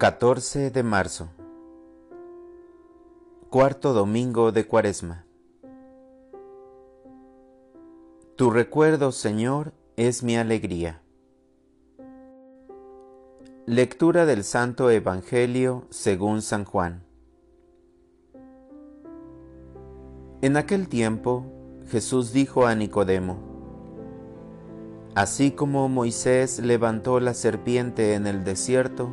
14 de marzo. Cuarto domingo de Cuaresma. Tu recuerdo, Señor, es mi alegría. Lectura del Santo Evangelio según San Juan. En aquel tiempo, Jesús dijo a Nicodemo, Así como Moisés levantó la serpiente en el desierto,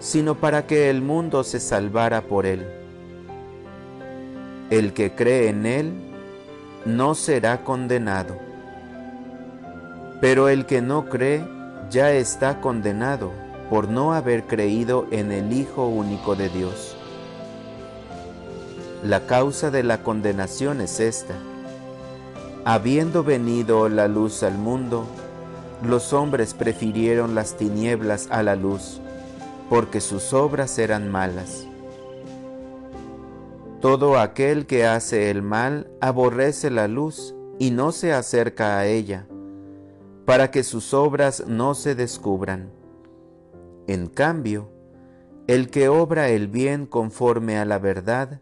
sino para que el mundo se salvara por él. El que cree en él no será condenado, pero el que no cree ya está condenado por no haber creído en el Hijo único de Dios. La causa de la condenación es esta. Habiendo venido la luz al mundo, los hombres prefirieron las tinieblas a la luz porque sus obras eran malas. Todo aquel que hace el mal aborrece la luz y no se acerca a ella, para que sus obras no se descubran. En cambio, el que obra el bien conforme a la verdad,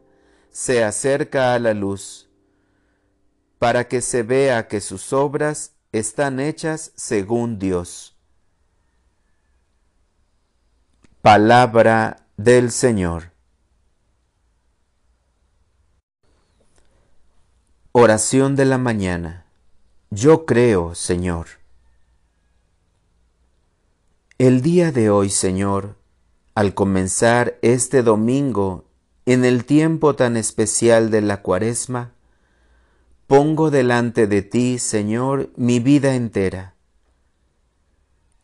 se acerca a la luz, para que se vea que sus obras están hechas según Dios. Palabra del Señor. Oración de la mañana. Yo creo, Señor. El día de hoy, Señor, al comenzar este domingo en el tiempo tan especial de la cuaresma, pongo delante de ti, Señor, mi vida entera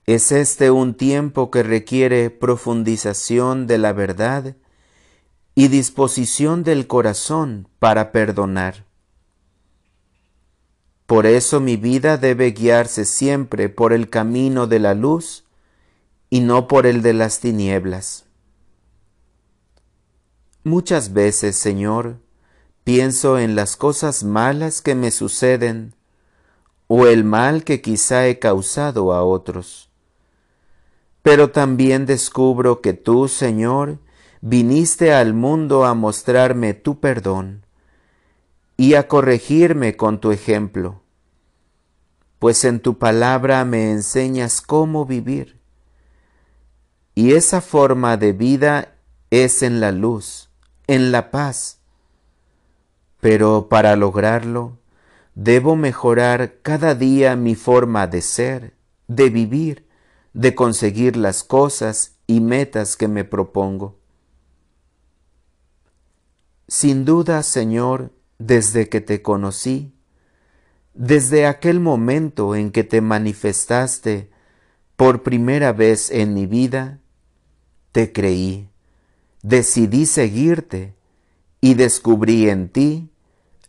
es este un tiempo que requiere profundización de la verdad y disposición del corazón para perdonar. Por eso mi vida debe guiarse siempre por el camino de la luz y no por el de las tinieblas. Muchas veces, Señor, pienso en las cosas malas que me suceden o el mal que quizá he causado a otros pero también descubro que tú, Señor, viniste al mundo a mostrarme tu perdón y a corregirme con tu ejemplo, pues en tu palabra me enseñas cómo vivir. Y esa forma de vida es en la luz, en la paz. Pero para lograrlo, debo mejorar cada día mi forma de ser, de vivir, de conseguir las cosas y metas que me propongo. Sin duda, Señor, desde que te conocí, desde aquel momento en que te manifestaste por primera vez en mi vida, te creí, decidí seguirte y descubrí en ti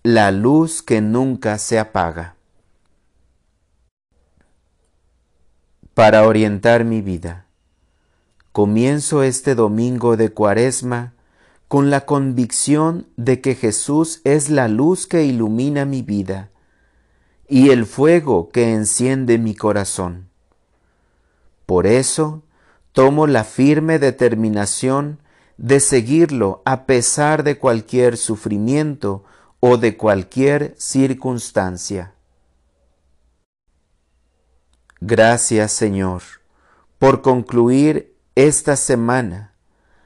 la luz que nunca se apaga. Para orientar mi vida. Comienzo este domingo de cuaresma con la convicción de que Jesús es la luz que ilumina mi vida y el fuego que enciende mi corazón. Por eso tomo la firme determinación de seguirlo a pesar de cualquier sufrimiento o de cualquier circunstancia. Gracias Señor por concluir esta semana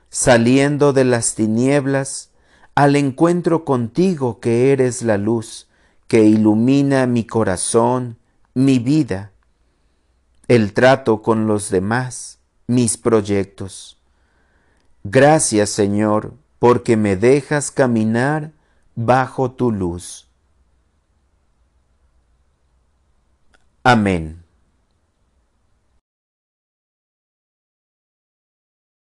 saliendo de las tinieblas al encuentro contigo que eres la luz que ilumina mi corazón, mi vida, el trato con los demás, mis proyectos. Gracias Señor porque me dejas caminar bajo tu luz. Amén.